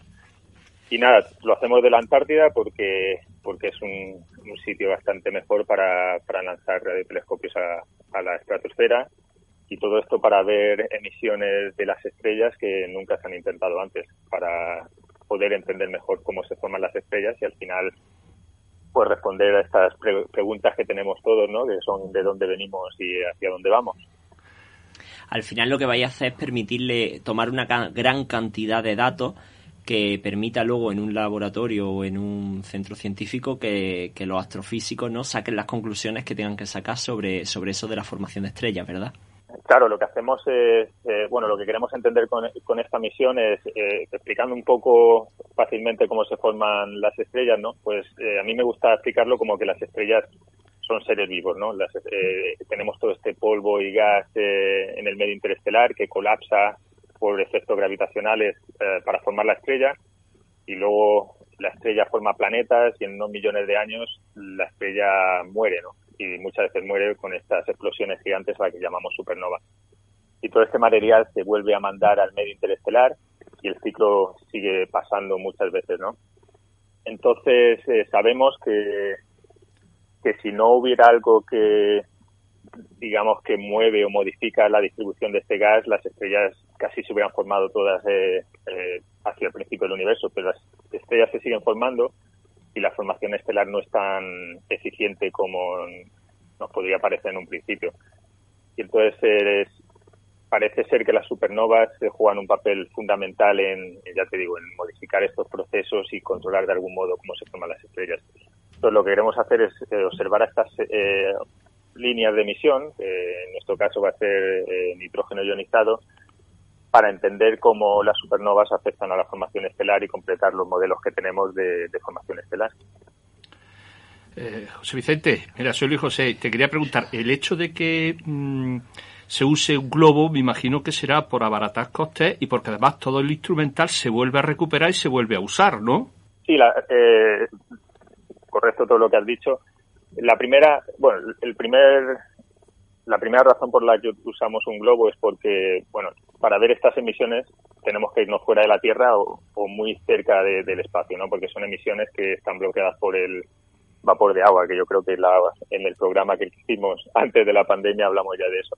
Y nada, lo hacemos de la Antártida porque porque es un, sitio bastante mejor para, para lanzar telescopios a, a la estratosfera y todo esto para ver emisiones de las estrellas que nunca se han intentado antes, para poder entender mejor cómo se forman las estrellas y al final pues responder a estas preguntas que tenemos todos, ¿no? Que son de dónde venimos y hacia dónde vamos. Al final lo que vaya a hacer es permitirle tomar una gran cantidad de datos que permita luego en un laboratorio o en un centro científico que, que los astrofísicos no saquen las conclusiones que tengan que sacar sobre, sobre eso de la formación de estrellas, ¿verdad? Claro, lo que hacemos es, eh, bueno, lo que queremos entender con, esta misión es, eh, explicando un poco fácilmente cómo se forman las estrellas, ¿no? Pues eh, a mí me gusta explicarlo como que las estrellas son seres vivos, ¿no? tenemos todo este polvo y gas en el medio interestelar que colapsa por efectos gravitacionales para formar la estrella y luego la estrella forma planetas y en unos millones de años la estrella muere, ¿no? Y muchas veces muere con estas explosiones gigantes a las que llamamos supernova. Y todo este material se vuelve a mandar al medio interestelar y el ciclo sigue pasando muchas veces, ¿no? Entonces eh, sabemos que, que si no hubiera algo que digamos que mueve o modifica la distribución de este gas, las estrellas casi se hubieran formado todas eh, eh, hacia el principio del universo, pero las estrellas se siguen formando y la formación estelar no es tan eficiente como nos podría parecer en un principio. Y entonces parece ser que las supernovas juegan un papel fundamental en, ya te digo, en modificar estos procesos y controlar de algún modo cómo se forman las estrellas. Entonces lo que queremos hacer es eh, observar estas eh, líneas de emisión, que en nuestro caso va a ser eh, nitrógeno ionizado, para entender cómo las supernovas afectan a la formación estelar y completar los modelos que tenemos de, formación estelar. Eh, José Vicente, mira, soy Luis José. Te quería preguntar, el hecho de que mm, se use un globo, me imagino que será por abaratar costes y porque además todo el instrumental se vuelve a recuperar y se vuelve a usar, ¿no? Sí, eh, correcto todo lo que has dicho. La primera, bueno, el primer la primera razón por la que usamos un globo es porque, bueno, para ver estas emisiones tenemos que irnos fuera de la Tierra o, muy cerca del espacio, ¿no? Porque son emisiones que están bloqueadas por el vapor de agua, que yo creo que la, en el programa que hicimos [LAUGHS] antes de la pandemia hablamos ya de eso.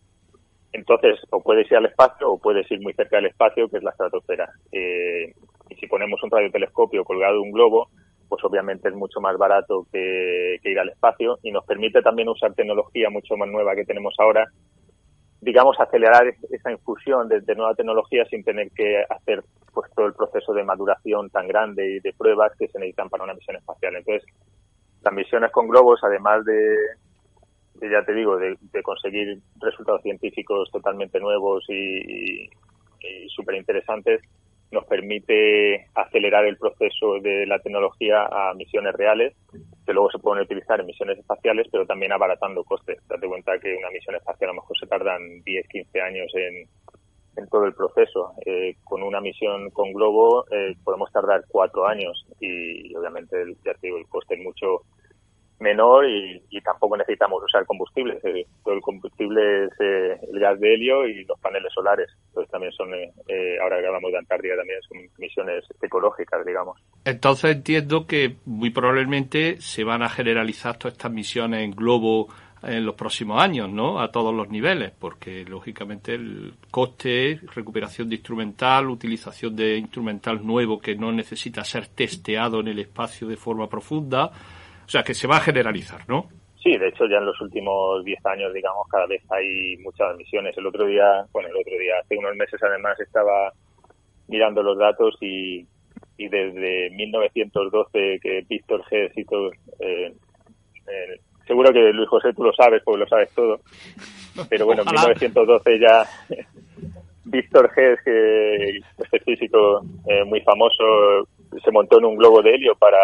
Entonces, o puedes ir al espacio o puedes ir muy cerca del espacio, que es la estratosfera. Eh, y si ponemos un radiotelescopio colgado de un globo, pues obviamente es mucho más barato que, ir al espacio y nos permite también usar tecnología mucho más nueva que tenemos ahora, digamos, acelerar esa infusión de, nueva tecnología sin tener que hacer pues todo el proceso de maduración tan grande y de pruebas que se necesitan para una misión espacial. Entonces, las misiones con globos, además de, ya te digo, de, conseguir resultados científicos totalmente nuevos y, y súper interesantes, nos permite acelerar el proceso de la tecnología a misiones reales, que luego se pueden utilizar en misiones espaciales, pero también abaratando costes. Date cuenta que una misión espacial a lo mejor se tardan 10, 15 años en, todo el proceso. Eh, con una misión con globo eh, podemos tardar cuatro años y obviamente ya te digo, el coste es mucho menor y, tampoco necesitamos usar combustible. Eh, todo el combustible es el gas de helio y los paneles solares. Entonces también son, ahora que hablamos de Antártida, también son misiones ecológicas, digamos. Entonces entiendo que muy probablemente se van a generalizar todas estas misiones en globo en los próximos años, ¿no? A todos los niveles, porque lógicamente el coste, recuperación de instrumental, utilización de instrumental nuevo que no necesita ser testeado en el espacio de forma profunda, o sea, que se va a generalizar, ¿no? Sí, de hecho ya en los últimos 10 años, digamos, cada vez hay muchas misiones. El otro día, bueno, el otro día, hace unos meses además estaba mirando los datos y, y desde 1912 que Víctor G. eh, eh, seguro que Luis José tú lo sabes, porque lo sabes todo. Pero bueno, en 1912 ya [LAUGHS] Víctor Hess, que este físico eh, muy famoso, se montó en un globo de helio para,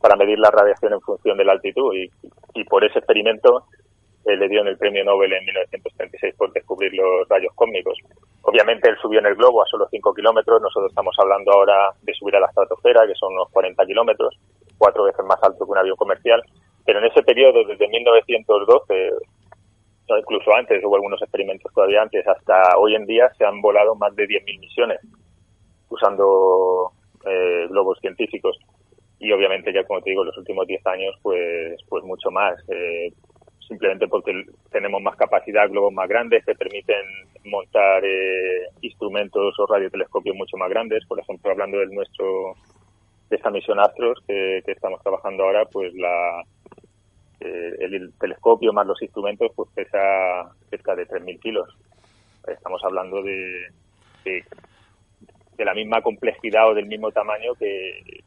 para medir la radiación en función de la altitud y, y por ese experimento eh, le dieron el premio Nobel en 1936 por descubrir los rayos cósmicos. Obviamente él subió en el globo a solo 5 kilómetros, nosotros estamos hablando ahora de subir a la estratosfera, que son unos 40 kilómetros, cuatro veces más alto que un avión comercial, pero en ese periodo, desde 1912, incluso antes, hubo algunos experimentos todavía antes, hasta hoy en día se han volado más de 10.000 misiones usando eh, globos científicos. Y obviamente ya, como te digo, los últimos 10 años, pues, pues mucho más. Eh, simplemente porque tenemos más capacidad, globos más grandes que permiten montar eh, instrumentos o radiotelescopios mucho más grandes. Por ejemplo, hablando del nuestro, de esta misión Astros que, estamos trabajando ahora, pues la, eh, el telescopio más los instrumentos pues pesa cerca de 3.000 kilos. Estamos hablando de, de, la misma complejidad o del mismo tamaño que,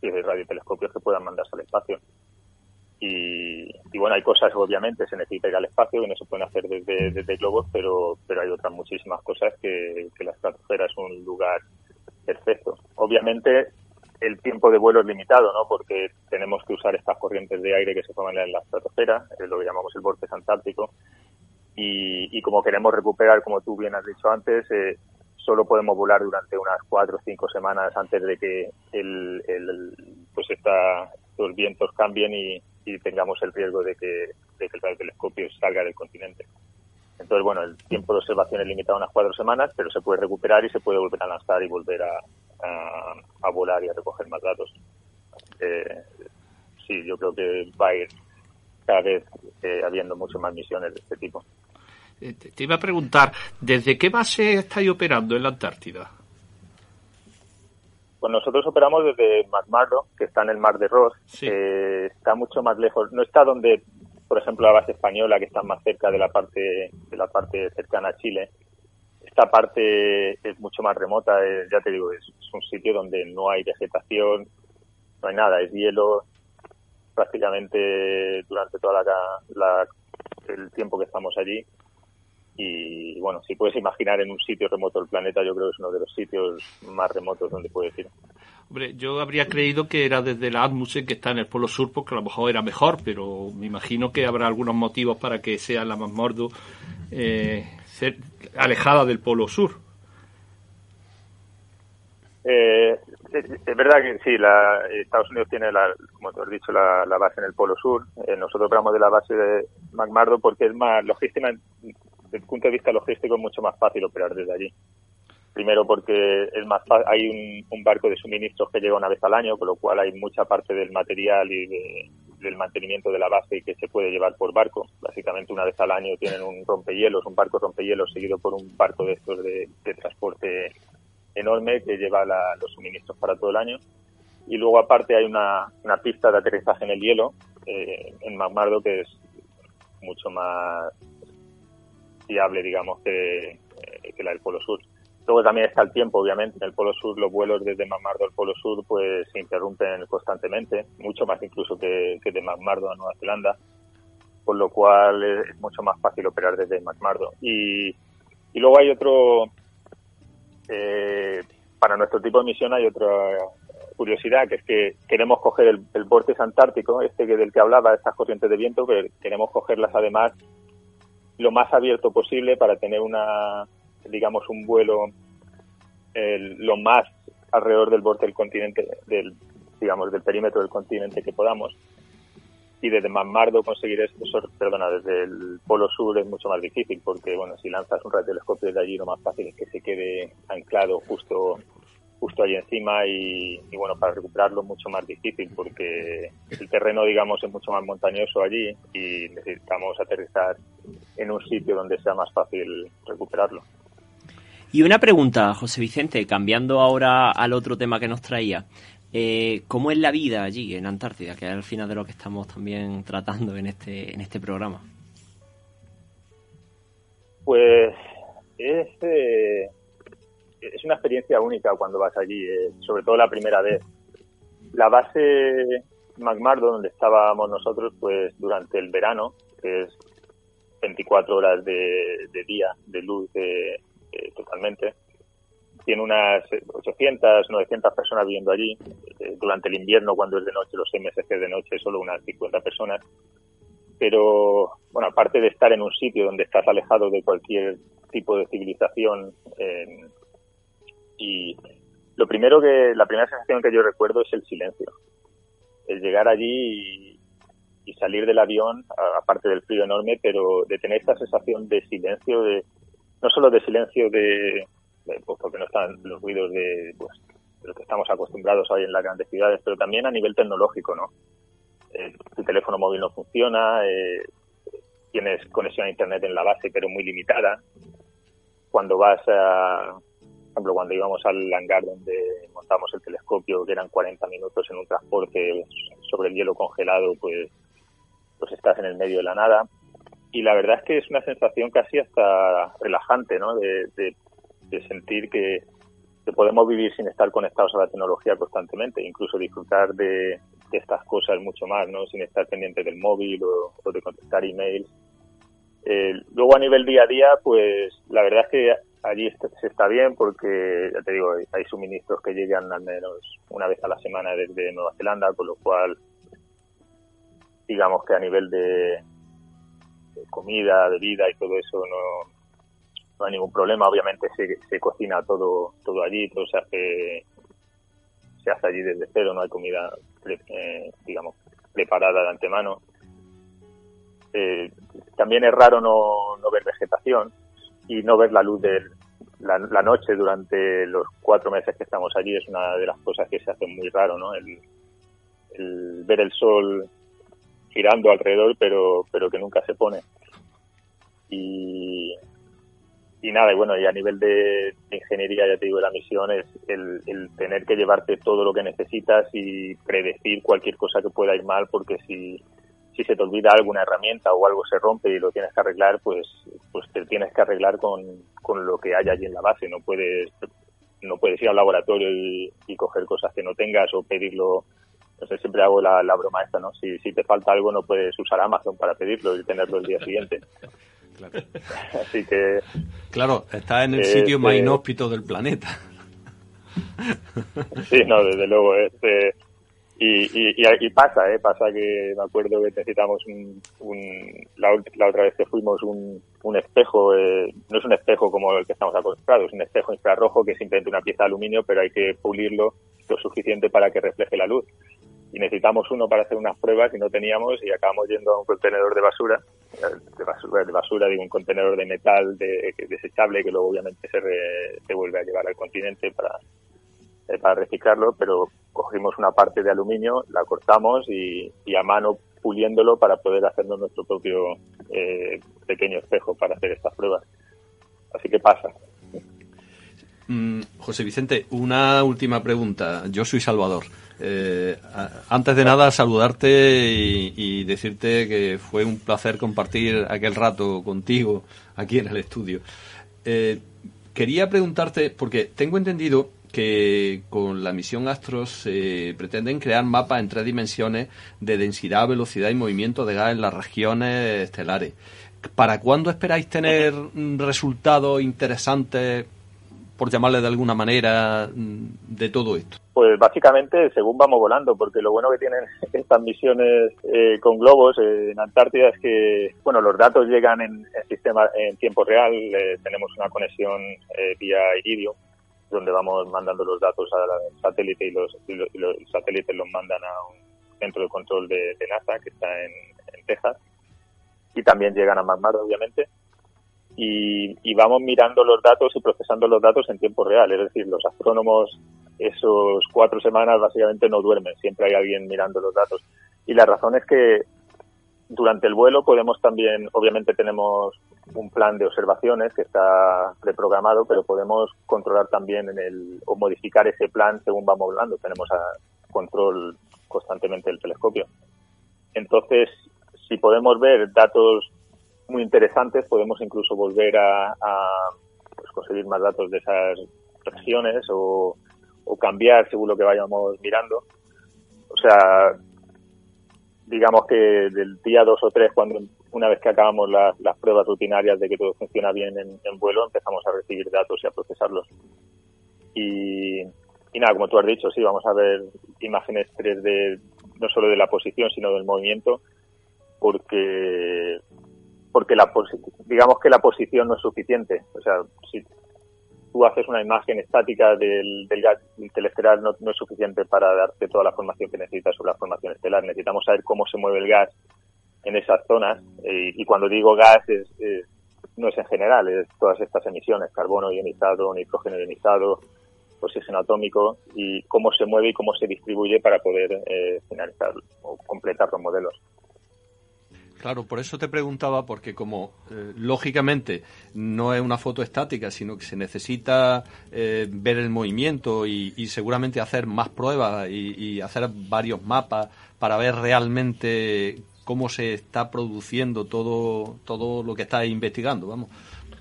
que radiotelescopios que puedan mandarse al espacio. Y, bueno, hay cosas, obviamente, se necesita ir al espacio y no se pueden hacer desde, desde globos, pero, pero hay otras muchísimas cosas que, que la estratosfera es un lugar perfecto. Obviamente, el tiempo de vuelo es limitado, ¿no? Porque tenemos que usar estas corrientes de aire que se forman en la estratosfera, lo que llamamos el vórtice antártico, y, como queremos recuperar, como tú bien has dicho antes, eh, solo podemos volar durante unas cuatro o cinco semanas antes de que el, pues esta, los vientos cambien y, tengamos el riesgo de que, el telescopio salga del continente. Entonces, bueno, el tiempo de observación es limitado a unas cuatro semanas, pero se puede recuperar y se puede volver a lanzar y volver a, a, volar y a recoger más datos. Eh, sí, yo creo que va a ir cada vez eh, habiendo mucho más misiones de este tipo. Eh, te iba a preguntar, ¿desde qué base estáis operando en la Antártida? Pues nosotros operamos desde McMurdo, que está en el mar de Ross. está mucho más lejos. No está donde, por ejemplo, la base española, que está más cerca de la parte de la parte cercana a Chile esta parte es mucho más remota, eh, ya te digo, es, un sitio donde no hay vegetación, no hay nada, es hielo prácticamente durante toda la, el tiempo que estamos allí. Y bueno, si puedes imaginar en un sitio remoto del planeta, yo creo que es uno de los sitios más remotos donde puedes ir. Hombre, yo habría creído que era desde la Atmusen que está en el Polo Sur, porque a lo mejor era mejor, pero me imagino que habrá algunos motivos para que sea la más mordo eh, alejada del Polo Sur. Eh, es, verdad que sí, la, Estados Unidos tiene, la, como te has dicho, la, base en el Polo Sur. Eh, nosotros operamos de la base de McMurdo porque es más logística, desde el punto de vista logístico es mucho más fácil operar desde allí. Primero porque es más hay un, barco de suministros que llega una vez al año, con lo cual hay mucha parte del material y del mantenimiento de la base que se puede llevar por barco. Básicamente una vez al año tienen un rompehielos, un barco rompehielos seguido por un barco de estos de, transporte enorme que lleva los suministros para todo el año. Y luego aparte hay una, pista de aterrizaje en el hielo eh, en McMurdo que es mucho más fiable, digamos, que, eh, que la del Polo Sur Luego también está el tiempo, obviamente. En el Polo Sur, los vuelos desde McMurdo al Polo Sur pues se interrumpen constantemente, mucho más incluso que, que de McMurdo a Nueva Zelanda, por lo cual es mucho más fácil operar desde McMurdo. Y, y luego hay otro, eh, para nuestro tipo de misión hay otra curiosidad, que es que queremos coger el, el antártico, este que del que hablaba, estas corrientes de viento, pero queremos cogerlas además lo más abierto posible para tener una, digamos, un vuelo lo más alrededor del borde del continente, del, digamos, del perímetro del continente que podamos. Y desde Manmardo conseguir esto, perdona, desde el polo sur es mucho más difícil porque, bueno, si lanzas un radiotelescopio desde allí, lo más fácil es que se quede anclado justo justo ahí encima y, y, bueno, para recuperarlo es mucho más difícil porque el terreno, digamos, es mucho más montañoso allí y necesitamos aterrizar en un sitio donde sea más fácil recuperarlo. Y una pregunta, José Vicente, cambiando ahora al otro tema que nos traía. Eh, ¿Cómo es la vida allí en Antártida? Que es al final de lo que estamos también tratando en este, en este programa. Pues es, eh, es una experiencia única cuando vas allí, eh, sobre todo la primera vez. La base McMurdo, donde estábamos nosotros, pues durante el verano, que es 24 horas de, día de luz eh, totalmente. Tiene unas 800, 900 personas viviendo allí. Eh, durante el invierno, cuando es de noche, los MSC de noche, solo unas 50 personas. Pero, bueno, aparte de estar en un sitio donde estás alejado de cualquier tipo de civilización, y lo primero que, la primera sensación que yo recuerdo es el silencio. El llegar allí y, salir del avión, aparte del frío enorme, pero de tener esta sensación de silencio, de, no solo de silencio de, pues porque no están los ruidos de, pues, de lo que estamos acostumbrados hoy en las grandes ciudades, pero también a nivel tecnológico, ¿no? Eh, tu teléfono móvil no funciona, eh, tienes conexión a internet en la base, pero muy limitada. Cuando vas a, ejemplo, cuando íbamos al hangar donde montamos el telescopio, que eran 40 minutos en un transporte sobre el hielo congelado, pues, pues estás en el medio de la nada y la verdad es que es una sensación casi hasta relajante, ¿no? De, de, sentir que, que, podemos vivir sin estar conectados a la tecnología constantemente, incluso disfrutar de, de estas cosas mucho más, ¿no? Sin estar pendiente del móvil o, o de contestar emails. Eh, luego a nivel día a día, pues la verdad es que allí se está bien porque, ya te digo, hay suministros que llegan al menos una vez a la semana desde Nueva Zelanda, con lo cual digamos que a nivel de, comida, bebida y todo eso no, no hay ningún problema. Obviamente se, se cocina todo todo allí, todo se hace se hace allí desde cero, no hay comida eh, digamos preparada de antemano. Eh, también es raro no, no, ver vegetación y no ver la luz de la, la, noche durante los cuatro meses que estamos allí es una de las cosas que se hace muy raro, ¿no? El, ver el sol girando alrededor, pero, pero que nunca se pone. Y, y nada, y bueno, y a nivel de, ingeniería, ya te digo, la misión es el, el, tener que llevarte todo lo que necesitas y predecir cualquier cosa que pueda ir mal, porque si, si se te olvida alguna herramienta o algo se rompe y lo tienes que arreglar, pues, pues te tienes que arreglar con, con lo que hay allí en la base. No puedes, no puedes ir al laboratorio y, y coger cosas que no tengas o pedirlo entonces siempre hago la, la broma esta, ¿no? Si, si te falta algo no puedes usar Amazon para pedirlo y tenerlo el día siguiente. [LAUGHS] Claro. [LAUGHS] Así que... Claro, está en el eh, sitio más inhóspito del planeta. [LAUGHS] Sí, no, desde luego. Este, y, y, y, pasa, ¿eh? Pasa que me acuerdo que necesitamos un... un la, la, otra vez que fuimos un, un espejo, eh, no es un espejo como el que estamos acostumbrados, es un espejo infrarrojo que es simplemente una pieza de aluminio, pero hay que pulirlo lo suficiente para que refleje la luz y necesitamos uno para hacer unas pruebas y no teníamos y acabamos yendo a un contenedor de basura, de basura, de basura digo, un contenedor de metal de, desechable que luego obviamente se, re, se vuelve a llevar al continente para, eh, para reciclarlo, pero cogimos una parte de aluminio, la cortamos y, a mano puliéndolo para poder hacernos nuestro propio eh, pequeño espejo para hacer estas pruebas. Así que pasa. Mm, José Vicente, una última pregunta. Yo soy Salvador. Eh, antes de nada, saludarte y, y, decirte que fue un placer compartir aquel rato contigo aquí en el estudio. Eh, quería preguntarte, porque tengo entendido que con la misión Astros se pretenden crear mapas en tres dimensiones de densidad, velocidad y movimiento de gas en las regiones estelares. ¿Para cuándo esperáis tener resultados interesantes, por llamarle de alguna manera, de todo esto? Pues básicamente según vamos volando, porque lo bueno que tienen [LAUGHS] estas misiones eh, con globos eh, en Antártida es que, bueno, los datos llegan en, sistema en tiempo real, eh, tenemos una conexión vía Iridium, donde vamos mandando los datos al satélite y los, satélites los mandan a un centro de control de, NASA que está en, Texas y también llegan a McMurdo, obviamente. Y, y, vamos mirando los datos y procesando los datos en tiempo real. Es decir, los astrónomos esos cuatro semanas básicamente no duermen, siempre hay alguien mirando los datos. Y la razón es que durante el vuelo podemos también, obviamente tenemos un plan de observaciones que está preprogramado, pero podemos controlar también en el, o modificar ese plan según vamos volando. Tenemos a control constantemente del telescopio. Entonces, si podemos ver datos muy interesantes, podemos incluso volver a, pues, conseguir más datos de esas regiones o, o cambiar según lo que vayamos mirando. O sea, digamos que del día 2 o 3, cuando una vez que acabamos las pruebas rutinarias de que todo funciona bien en, vuelo, empezamos a recibir datos y a procesarlos. Y, y, nada, como tú has dicho, sí, vamos a ver imágenes 3D no solo de la posición, sino del movimiento, porque porque la digamos que la posición no es suficiente. O sea, si tú haces una imagen estática del, del gas telestelar no, es suficiente para darte toda la información que necesitas sobre la formación estelar. Necesitamos saber cómo se mueve el gas en esas zonas eh, y cuando digo gas es, no es en general, es todas estas emisiones, carbono ionizado, nitrógeno ionizado, oxígeno atómico y cómo se mueve y cómo se distribuye para poder eh, finalizar o completar los modelos. Claro, por eso te preguntaba, porque como eh, lógicamente no es una foto estática, sino que se necesita eh, ver el movimiento y, seguramente hacer más pruebas y, hacer varios mapas para ver realmente cómo se está produciendo todo, todo lo que estás investigando, vamos.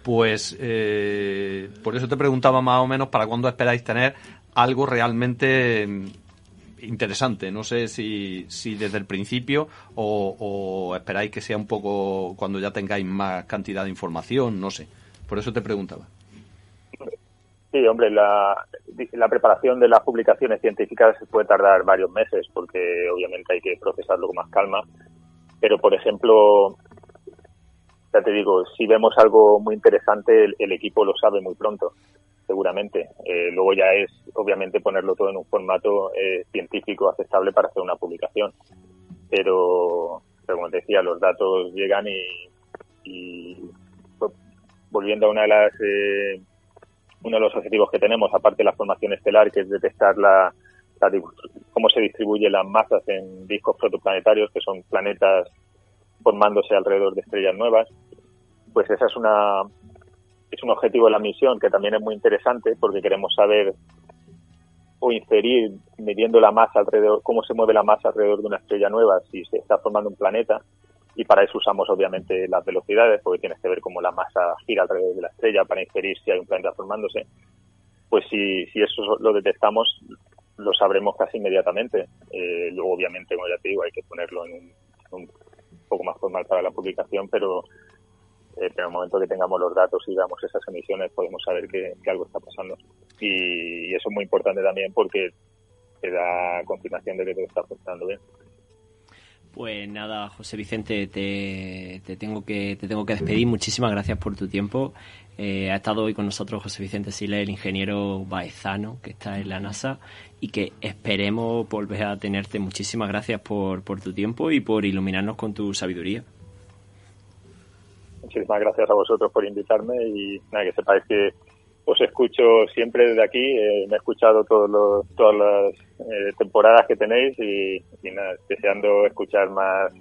Pues eh, por eso te preguntaba más o menos para cuándo esperáis tener algo realmente interesante. No sé si, si desde el principio o, esperáis que sea un poco cuando ya tengáis más cantidad de información, no sé. Por eso te preguntaba. Sí, hombre, la, la preparación de las publicaciones científicas puede tardar varios meses porque obviamente hay que procesarlo con más calma. Pero, por ejemplo, ya te digo, si vemos algo muy interesante, el equipo lo sabe muy pronto seguramente. Eh, luego ya es, obviamente, ponerlo todo en un formato eh, científico aceptable para hacer una publicación. Pero, como te decía, los datos llegan y, pues, volviendo a una de las eh, uno de los objetivos que tenemos, aparte de la formación estelar, que es detectar la, cómo se distribuyen las masas en discos protoplanetarios, que son planetas formándose alrededor de estrellas nuevas, pues esa es una, es un objetivo de la misión que también es muy interesante porque queremos saber o inferir midiendo la masa alrededor, cómo se mueve la masa alrededor de una estrella nueva, si se está formando un planeta, y para eso usamos obviamente las velocidades, porque tienes que ver cómo la masa gira alrededor de la estrella para inferir si hay un planeta formándose. Pues si, si eso lo detectamos, lo sabremos casi inmediatamente. Eh, luego, obviamente, como ya te digo, hay que ponerlo en un poco más formal para la publicación, pero eh, pero en el momento que tengamos los datos y veamos esas emisiones podemos saber que, algo está pasando. Y, eso es muy importante también porque te da confirmación de que todo está funcionando bien. Pues nada, José Vicente, te, tengo que te tengo que despedir. Muchísimas gracias por tu tiempo. Eh, ha estado hoy con nosotros José Vicente Siles, el ingeniero baezano que está en la NASA y que esperemos volver a tenerte. Muchísimas gracias por tu tiempo y por iluminarnos con tu sabiduría. Muchísimas gracias a vosotros por invitarme y nada, que sepáis que os escucho siempre desde aquí. Eh, me he escuchado todos todas las eh, temporadas que tenéis y, nada, deseando escuchar más,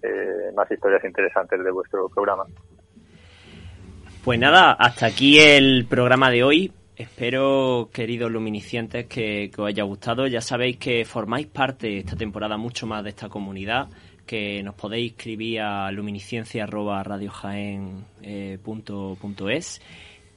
eh, más historias interesantes de vuestro programa. Pues nada, hasta aquí el programa de hoy. Espero, queridos luminicientes, que, que os haya gustado. Ya sabéis que formáis parte esta temporada mucho más de esta comunidad que nos podéis escribir a luminiscencia.radiojaen.es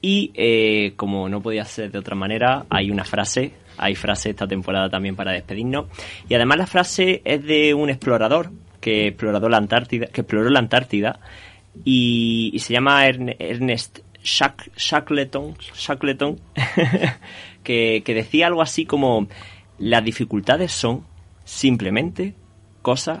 Y eh, como no podía ser de otra manera, hay una frase, hay frase esta temporada también para despedirnos. Y además la frase es de un explorador que exploró la Antártida, que exploró la Antártida y, se llama Ernest Shackleton, Shackleton [LAUGHS] que, que decía algo así como las dificultades son simplemente cosas